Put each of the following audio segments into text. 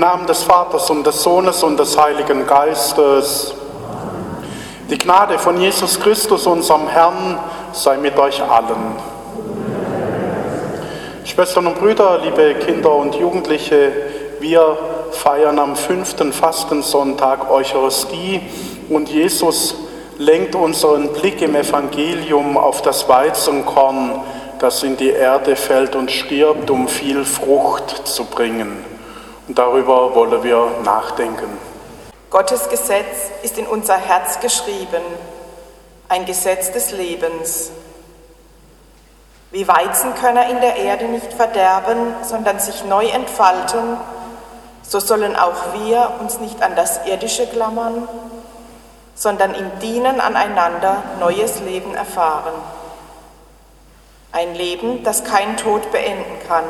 Namen des Vaters und des Sohnes und des Heiligen Geistes. Die Gnade von Jesus Christus, unserem Herrn, sei mit euch allen. Schwestern und Brüder, liebe Kinder und Jugendliche, wir feiern am fünften Fastensonntag Eucharistie und Jesus lenkt unseren Blick im Evangelium auf das Weizenkorn, das in die Erde fällt und stirbt, um viel Frucht zu bringen. Darüber wollen wir nachdenken. Gottes Gesetz ist in unser Herz geschrieben, ein Gesetz des Lebens. Wie Weizenkörner in der Erde nicht verderben, sondern sich neu entfalten, so sollen auch wir uns nicht an das Irdische klammern, sondern im Dienen aneinander neues Leben erfahren. Ein Leben, das kein Tod beenden kann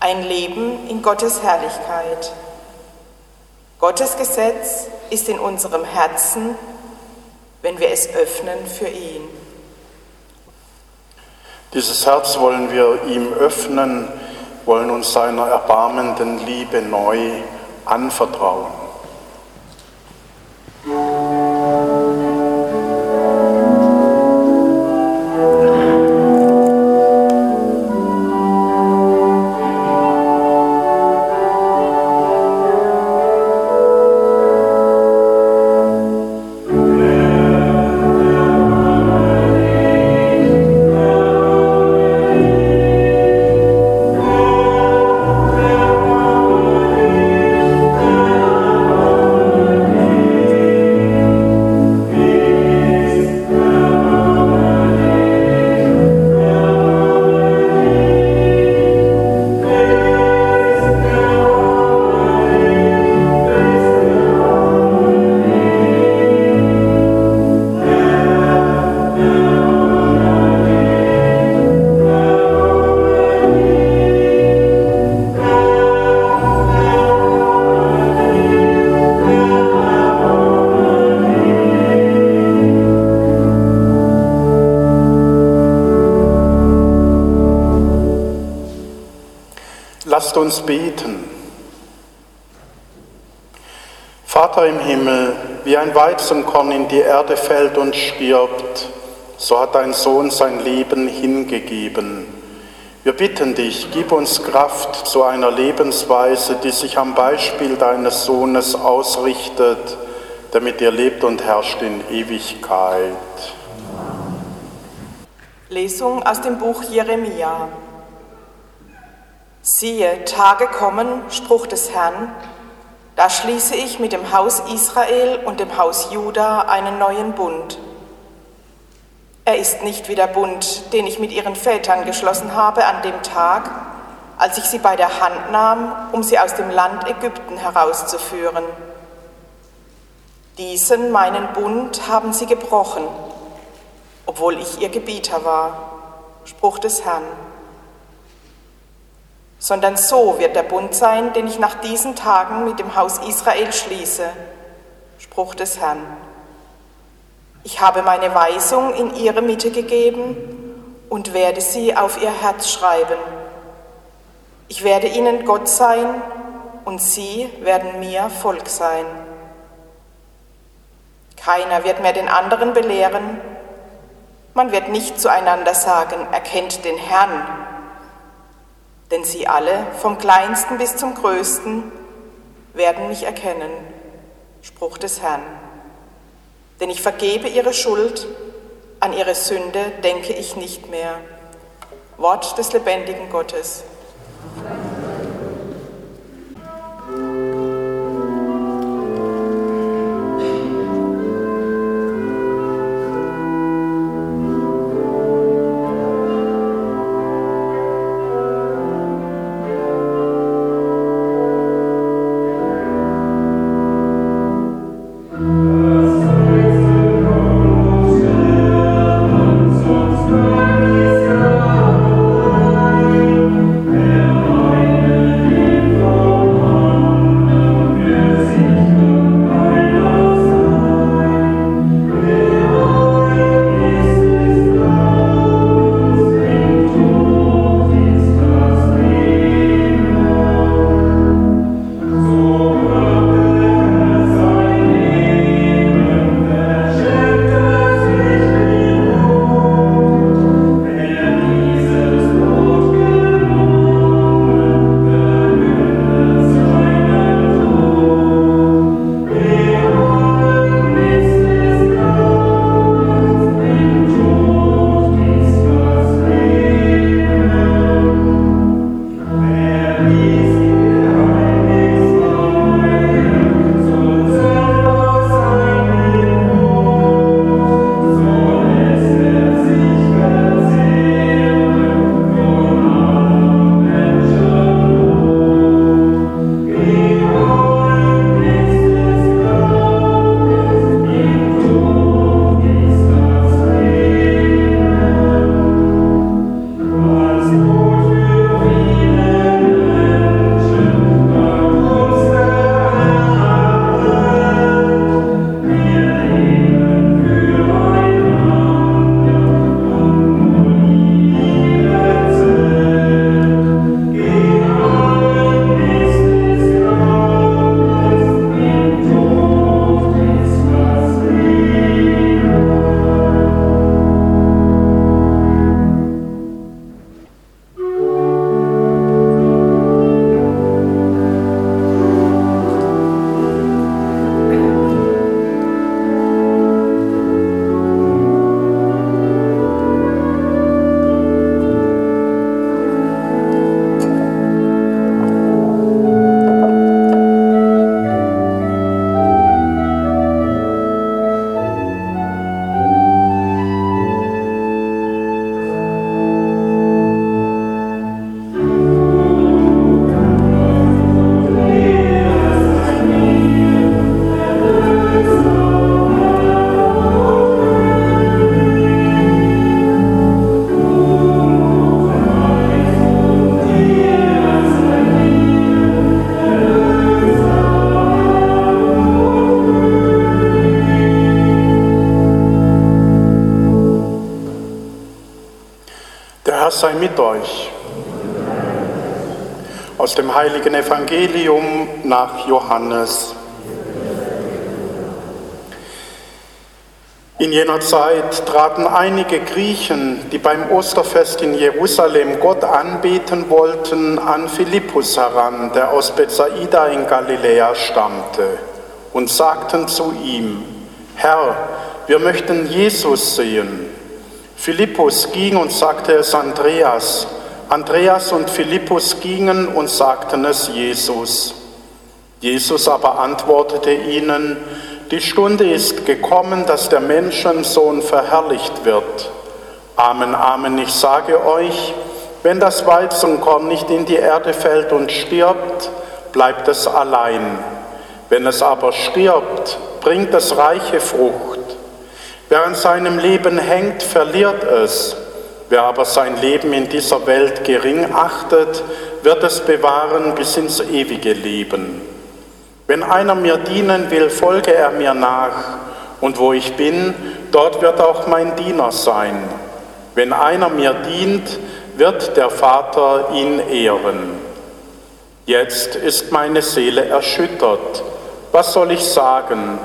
ein Leben in Gottes Herrlichkeit. Gottes Gesetz ist in unserem Herzen, wenn wir es öffnen für ihn. Dieses Herz wollen wir ihm öffnen, wollen uns seiner erbarmenden Liebe neu anvertrauen. Lasst uns beten. Vater im Himmel, wie ein Weizenkorn in die Erde fällt und stirbt, so hat dein Sohn sein Leben hingegeben. Wir bitten dich, gib uns Kraft zu einer Lebensweise, die sich am Beispiel deines Sohnes ausrichtet, damit er lebt und herrscht in Ewigkeit. Lesung aus dem Buch Jeremia. Siehe, Tage kommen, Spruch des Herrn, da schließe ich mit dem Haus Israel und dem Haus Juda einen neuen Bund. Er ist nicht wie der Bund, den ich mit ihren Vätern geschlossen habe an dem Tag, als ich sie bei der Hand nahm, um sie aus dem Land Ägypten herauszuführen. Diesen meinen Bund haben sie gebrochen, obwohl ich ihr Gebieter war. Spruch des Herrn sondern so wird der Bund sein, den ich nach diesen Tagen mit dem Haus Israel schließe. Spruch des Herrn. Ich habe meine Weisung in ihre Mitte gegeben und werde sie auf ihr Herz schreiben. Ich werde ihnen Gott sein und sie werden mir Volk sein. Keiner wird mehr den anderen belehren. Man wird nicht zueinander sagen, erkennt den Herrn, denn sie alle, vom kleinsten bis zum größten, werden mich erkennen. Spruch des Herrn. Denn ich vergebe ihre Schuld, an ihre Sünde denke ich nicht mehr. Wort des lebendigen Gottes. Der Herr sei mit euch. Aus dem heiligen Evangelium nach Johannes. In jener Zeit traten einige Griechen, die beim Osterfest in Jerusalem Gott anbeten wollten, an Philippus heran, der aus Bethsaida in Galiläa stammte, und sagten zu ihm, Herr, wir möchten Jesus sehen. Philippus ging und sagte es Andreas. Andreas und Philippus gingen und sagten es Jesus. Jesus aber antwortete ihnen, die Stunde ist gekommen, dass der Menschensohn verherrlicht wird. Amen, Amen, ich sage euch, wenn das Weizenkorn nicht in die Erde fällt und stirbt, bleibt es allein. Wenn es aber stirbt, bringt es reiche Frucht. Wer an seinem Leben hängt, verliert es. Wer aber sein Leben in dieser Welt gering achtet, wird es bewahren bis ins ewige Leben. Wenn einer mir dienen will, folge er mir nach, und wo ich bin, dort wird auch mein Diener sein. Wenn einer mir dient, wird der Vater ihn ehren. Jetzt ist meine Seele erschüttert. Was soll ich sagen?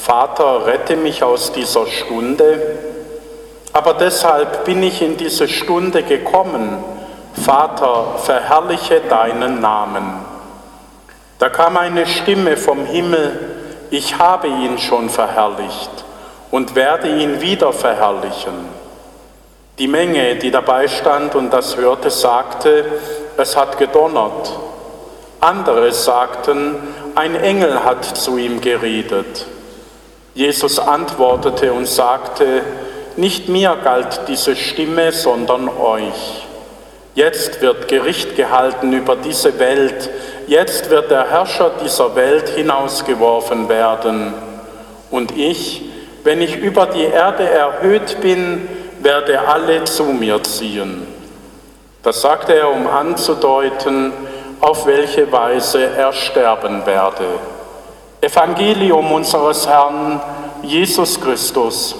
Vater, rette mich aus dieser Stunde. Aber deshalb bin ich in diese Stunde gekommen. Vater, verherrliche deinen Namen. Da kam eine Stimme vom Himmel, ich habe ihn schon verherrlicht und werde ihn wieder verherrlichen. Die Menge, die dabei stand und das hörte, sagte, es hat gedonnert. Andere sagten, ein Engel hat zu ihm geredet. Jesus antwortete und sagte, nicht mir galt diese Stimme, sondern euch. Jetzt wird Gericht gehalten über diese Welt, Jetzt wird der Herrscher dieser Welt hinausgeworfen werden. Und ich, wenn ich über die Erde erhöht bin, werde alle zu mir ziehen. Das sagte er, um anzudeuten, auf welche Weise er sterben werde. Evangelium unseres Herrn Jesus Christus.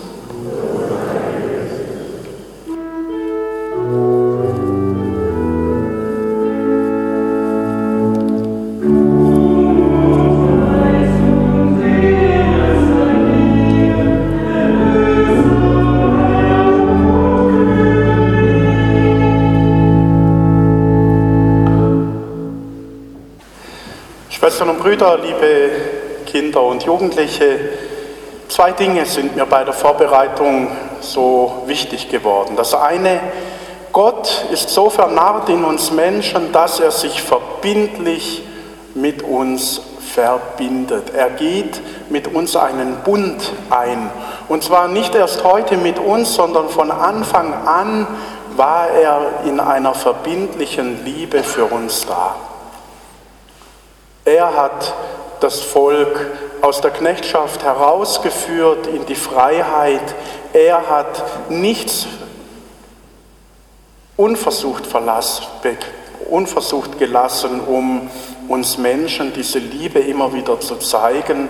Schwestern und Brüder, liebe Kinder und Jugendliche, zwei Dinge sind mir bei der Vorbereitung so wichtig geworden. Das eine, Gott ist so vernarrt in uns Menschen, dass er sich verbindlich mit uns verbindet. Er geht mit uns einen Bund ein. Und zwar nicht erst heute mit uns, sondern von Anfang an war er in einer verbindlichen Liebe für uns da. Er hat das Volk aus der Knechtschaft herausgeführt in die Freiheit. Er hat nichts unversucht, verlassen, unversucht gelassen, um uns Menschen diese Liebe immer wieder zu zeigen.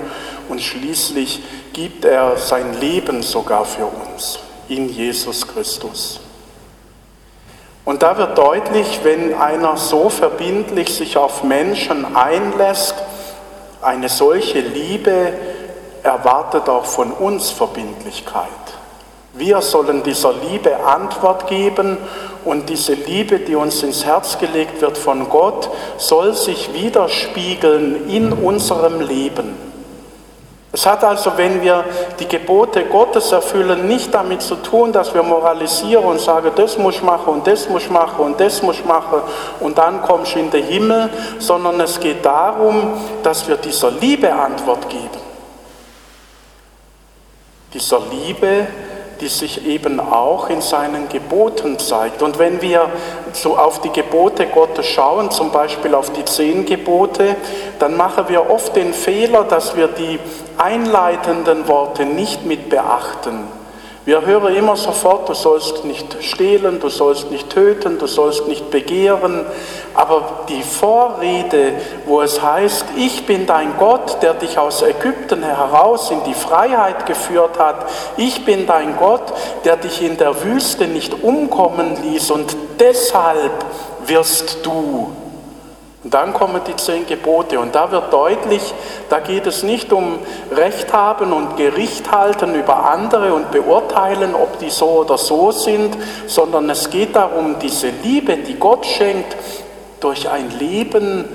Und schließlich gibt er sein Leben sogar für uns in Jesus Christus. Und da wird deutlich, wenn einer so verbindlich sich auf Menschen einlässt, eine solche Liebe erwartet auch von uns Verbindlichkeit. Wir sollen dieser Liebe Antwort geben und diese Liebe, die uns ins Herz gelegt wird von Gott, soll sich widerspiegeln in unserem Leben. Es hat also, wenn wir die Gebote Gottes erfüllen, nicht damit zu tun, dass wir moralisieren und sagen, das muss ich machen und das muss ich machen und das muss ich machen und dann kommst du in den Himmel, sondern es geht darum, dass wir dieser Liebe Antwort geben. Dieser Liebe, die sich eben auch in seinen Geboten zeigt. Und wenn wir so auf die Gebote Gottes schauen, zum Beispiel auf die zehn Gebote, dann machen wir oft den Fehler, dass wir die einleitenden Worte nicht mit beachten. Wir hören immer sofort, du sollst nicht stehlen, du sollst nicht töten, du sollst nicht begehren. Aber die Vorrede, wo es heißt, ich bin dein Gott, der dich aus Ägypten heraus in die Freiheit geführt hat, ich bin dein Gott, der dich in der Wüste nicht umkommen ließ und deshalb wirst du Und dann kommen die zehn Gebote. Und da wird deutlich, da geht es nicht um Recht haben und Gericht halten über andere und beurteilen, ob die so oder so sind, sondern es geht darum, diese Liebe, die Gott schenkt, durch ein Leben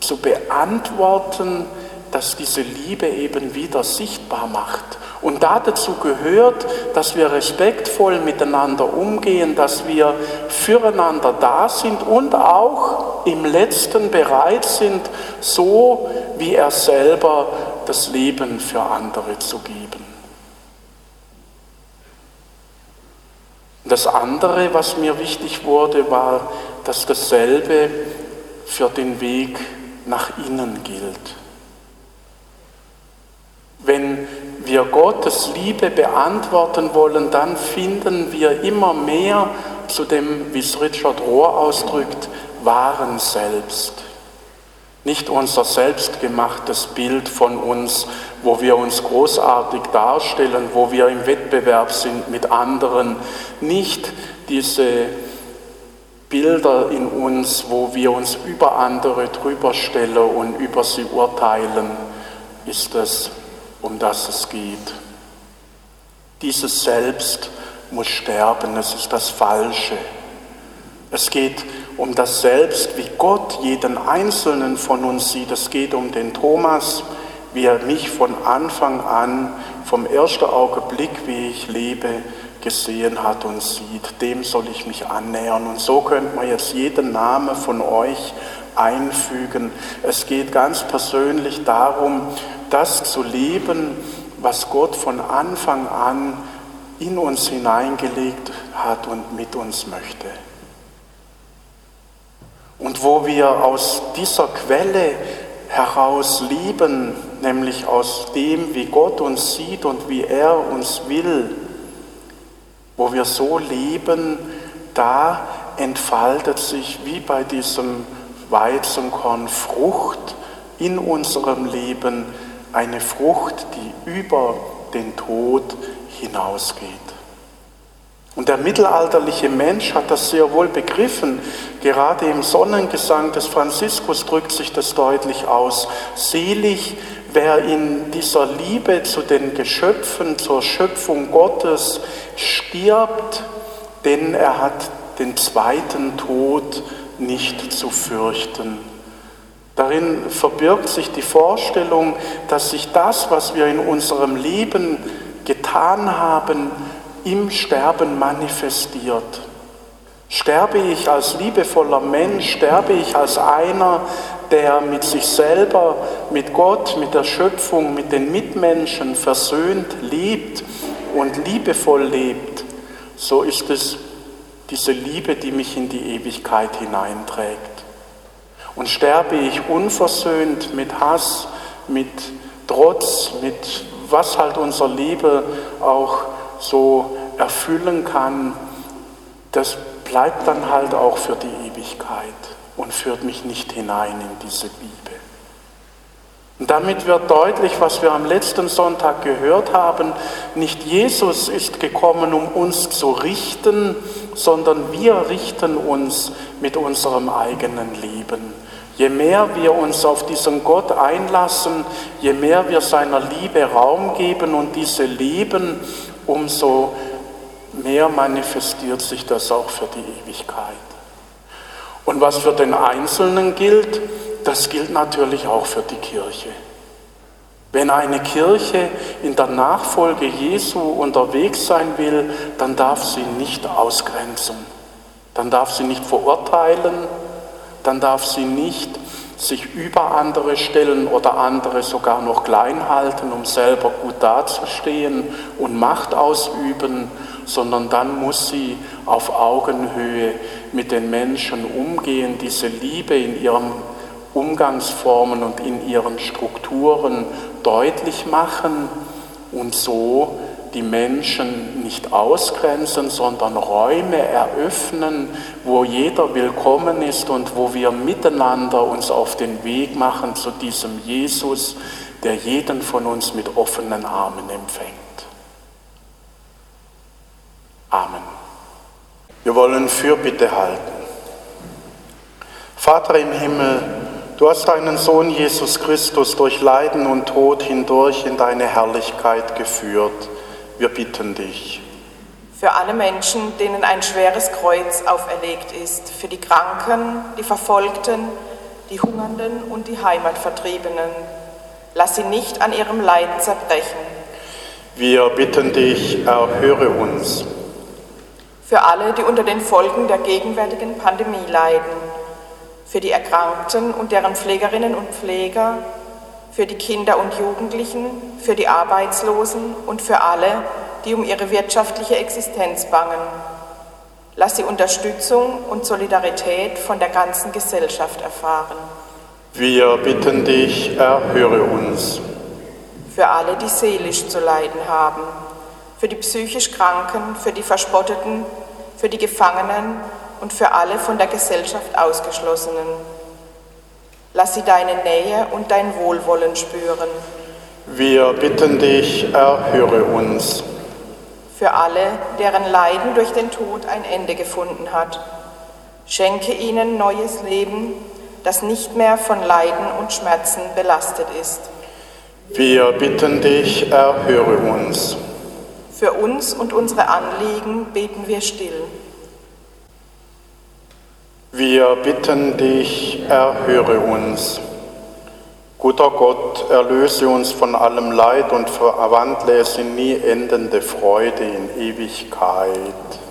zu beantworten, das diese Liebe eben wieder sichtbar macht. Und dazu gehört, dass wir respektvoll miteinander umgehen, dass wir füreinander da sind und auch im letzten bereit sind, so wie er selber das Leben für andere zu geben. Das andere, was mir wichtig wurde, war, dass dasselbe für den Weg nach innen gilt. Wenn wir Gottes Liebe beantworten wollen, dann finden wir immer mehr zu dem, wie es Richard Rohr ausdrückt, wahren Selbst. Nicht unser selbstgemachtes Bild von uns, wo wir uns großartig darstellen, wo wir im Wettbewerb sind mit anderen. Nicht diese Bilder in uns, wo wir uns über andere drüber stellen und über sie urteilen, ist es um das es geht. Dieses Selbst muss sterben, es ist das Falsche. Es geht um das Selbst, wie Gott jeden Einzelnen von uns sieht. Es geht um den Thomas, wie er mich von Anfang an, vom ersten Augenblick, wie ich lebe, gesehen hat und sieht. Dem soll ich mich annähern. Und so könnte man jetzt jeden Namen von euch einfügen. Es geht ganz persönlich darum, das zu leben, was Gott von Anfang an in uns hineingelegt hat und mit uns möchte. Und wo wir aus dieser Quelle heraus lieben, nämlich aus dem, wie Gott uns sieht und wie er uns will, wo wir so leben, da entfaltet sich wie bei diesem Weizenkorn Frucht in unserem Leben, eine Frucht, die über den Tod hinausgeht. Und der mittelalterliche Mensch hat das sehr wohl begriffen. Gerade im Sonnengesang des Franziskus drückt sich das deutlich aus. Selig, wer in dieser Liebe zu den Geschöpfen, zur Schöpfung Gottes stirbt, denn er hat den zweiten Tod nicht zu fürchten. Darin verbirgt sich die Vorstellung, dass sich das, was wir in unserem Leben getan haben, im Sterben manifestiert. Sterbe ich als liebevoller Mensch, sterbe ich als einer, der mit sich selber, mit Gott, mit der Schöpfung, mit den Mitmenschen versöhnt lebt und liebevoll lebt, so ist es diese Liebe, die mich in die Ewigkeit hineinträgt. Und sterbe ich unversöhnt mit Hass, mit Trotz, mit was halt unser Liebe auch so erfüllen kann, das bleibt dann halt auch für die Ewigkeit und führt mich nicht hinein in diese Liebe. Und damit wird deutlich, was wir am letzten Sonntag gehört haben, nicht Jesus ist gekommen, um uns zu richten, sondern wir richten uns mit unserem eigenen Leben. Je mehr wir uns auf diesen Gott einlassen, je mehr wir seiner Liebe Raum geben und diese leben, umso mehr manifestiert sich das auch für die Ewigkeit. Und was für den Einzelnen gilt, das gilt natürlich auch für die Kirche. Wenn eine Kirche in der Nachfolge Jesu unterwegs sein will, dann darf sie nicht ausgrenzen, dann darf sie nicht verurteilen, dann darf sie nicht sich über andere stellen oder andere sogar noch klein halten, um selber gut dazustehen und Macht ausüben, sondern dann muss sie auf Augenhöhe mit den Menschen umgehen, diese Liebe in ihren Umgangsformen und in ihren Strukturen deutlich machen und so die Menschen nicht ausgrenzen, sondern Räume eröffnen, wo jeder willkommen ist und wo wir miteinander uns auf den Weg machen zu diesem Jesus, der jeden von uns mit offenen Armen empfängt. Amen. Wir wollen Fürbitte halten. Vater im Himmel, du hast deinen Sohn Jesus Christus durch Leiden und Tod hindurch in deine Herrlichkeit geführt. Wir bitten dich. Für alle Menschen, denen ein schweres Kreuz auferlegt ist, für die Kranken, die Verfolgten, die Hungernden und die Heimatvertriebenen, lass sie nicht an ihrem Leiden zerbrechen. Wir bitten dich, erhöre uns. Für alle, die unter den Folgen der gegenwärtigen Pandemie leiden, für die Erkrankten und deren Pflegerinnen und Pfleger, für die Kinder und Jugendlichen, für die Arbeitslosen und für alle, die um ihre wirtschaftliche Existenz bangen. Lass sie Unterstützung und Solidarität von der ganzen Gesellschaft erfahren. Wir bitten dich, erhöre uns. Für alle, die seelisch zu leiden haben, für die psychisch Kranken, für die Verspotteten, für die Gefangenen und für alle von der Gesellschaft Ausgeschlossenen. Lass sie deine Nähe und dein Wohlwollen spüren. Wir bitten dich, erhöre uns. Für alle, deren Leiden durch den Tod ein Ende gefunden hat. Schenke ihnen neues Leben, das nicht mehr von Leiden und Schmerzen belastet ist. Wir bitten dich, erhöre uns. Für uns und unsere Anliegen beten wir still. Wir bitten dich, erhöre uns. Guter Gott, erlöse uns von allem Leid und verwandle es in nie endende Freude in Ewigkeit.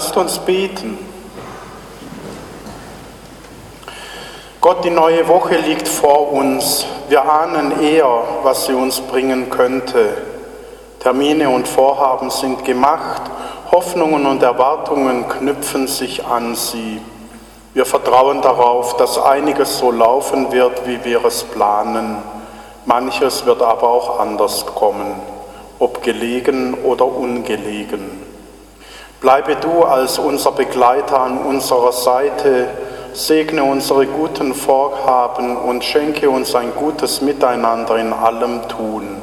Lasst uns beten. Gott, die neue Woche liegt vor uns. Wir ahnen eher, was sie uns bringen könnte. Termine und Vorhaben sind gemacht, Hoffnungen und Erwartungen knüpfen sich an sie. Wir vertrauen darauf, dass einiges so laufen wird, wie wir es planen. Manches wird aber auch anders kommen, ob gelegen oder ungelegen. Bleibe du als unser Begleiter an unserer Seite, segne unsere guten Vorhaben und schenke uns ein gutes Miteinander in allem Tun.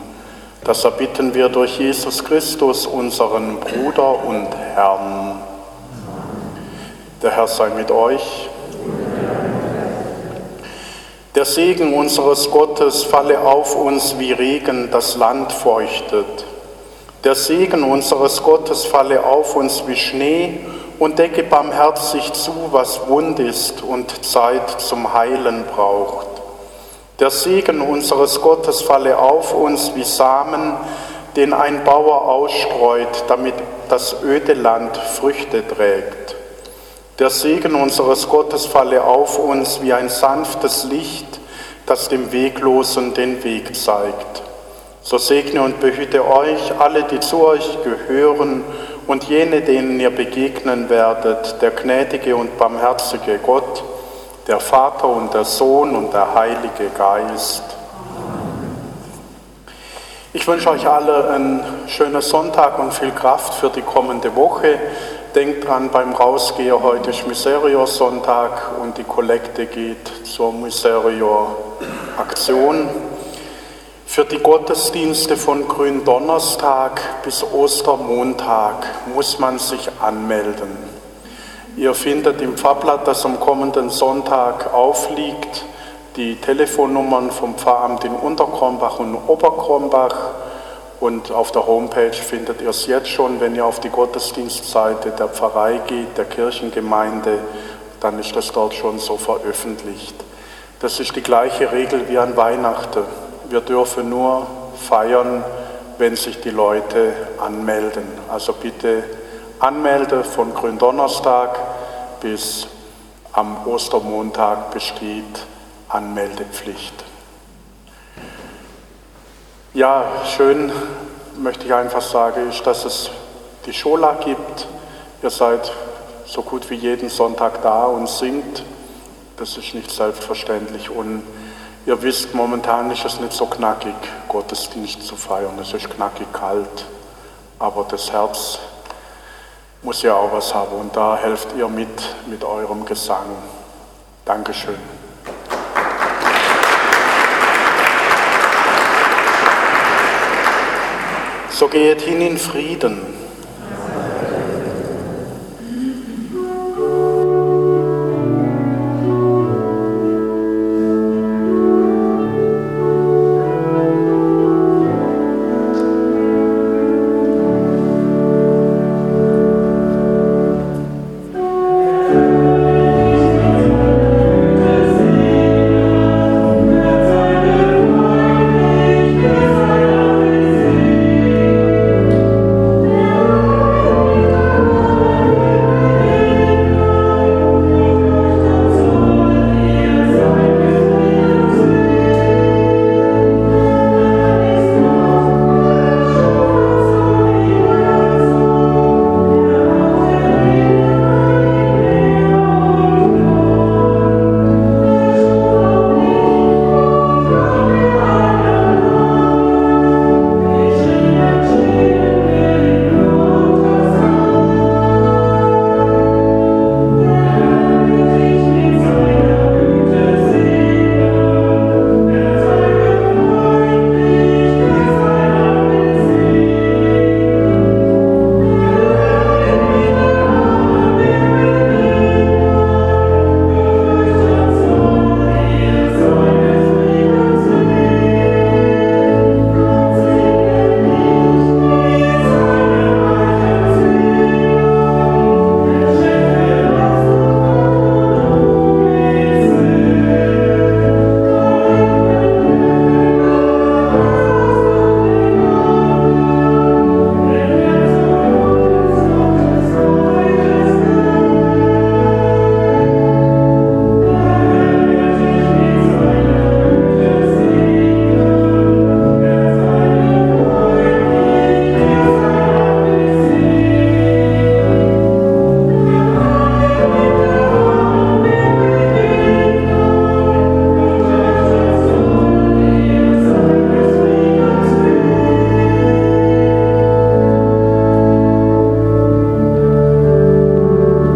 Das erbitten wir durch Jesus Christus, unseren Bruder und Herrn. Der Herr sei mit euch. Der Segen unseres Gottes falle auf uns wie Regen, das Land feuchtet. Der Segen unseres Gottes falle auf uns wie Schnee und decke barmherzig zu, was wund ist und Zeit zum Heilen braucht. Der Segen unseres Gottes falle auf uns wie Samen, den ein Bauer ausstreut, damit das öde Land Früchte trägt. Der Segen unseres Gottes falle auf uns wie ein sanftes Licht, das dem Weglosen den Weg zeigt. So segne und behüte euch alle, die zu euch gehören und jene, denen ihr begegnen werdet, der gnädige und barmherzige Gott, der Vater und der Sohn und der Heilige Geist. Ich wünsche euch alle einen schönen Sonntag und viel Kraft für die kommende Woche. Denkt dran, beim Rausgehen heute ist Miserio-Sonntag und die Kollekte geht zur Miserio Aktion. Für die Gottesdienste von Gründonnerstag bis Ostermontag muss man sich anmelden. Ihr findet im Pfarrblatt, das am kommenden Sonntag aufliegt, die Telefonnummern vom Pfarramt in Unterkrombach und Oberkrombach und auf der Homepage findet ihr es jetzt schon, wenn ihr auf die Gottesdienstseite der Pfarrei geht, der Kirchengemeinde, dann ist das dort schon so veröffentlicht. Das ist die gleiche Regel wie an Weihnachten. Wir dürfen nur feiern, wenn sich die Leute anmelden. Also bitte anmelden von Gründonnerstag bis am Ostermontag besteht Anmeldepflicht. Ja, schön möchte ich einfach sagen, ist, dass es die Schola gibt. Ihr seid so gut wie jeden Sonntag da und singt. Das ist nicht selbstverständlich. Und ihr wisst, momentan ist es nicht so knackig, Gottesdienst zu feiern. Es ist knackig kalt. Aber das Herz muss ja auch was haben. Und da helft ihr mit mit eurem Gesang. Dankeschön. So geht hin in Frieden.